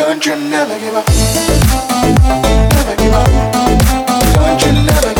Don't you never give up. Never give up. Don't you never.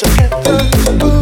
Cause I get the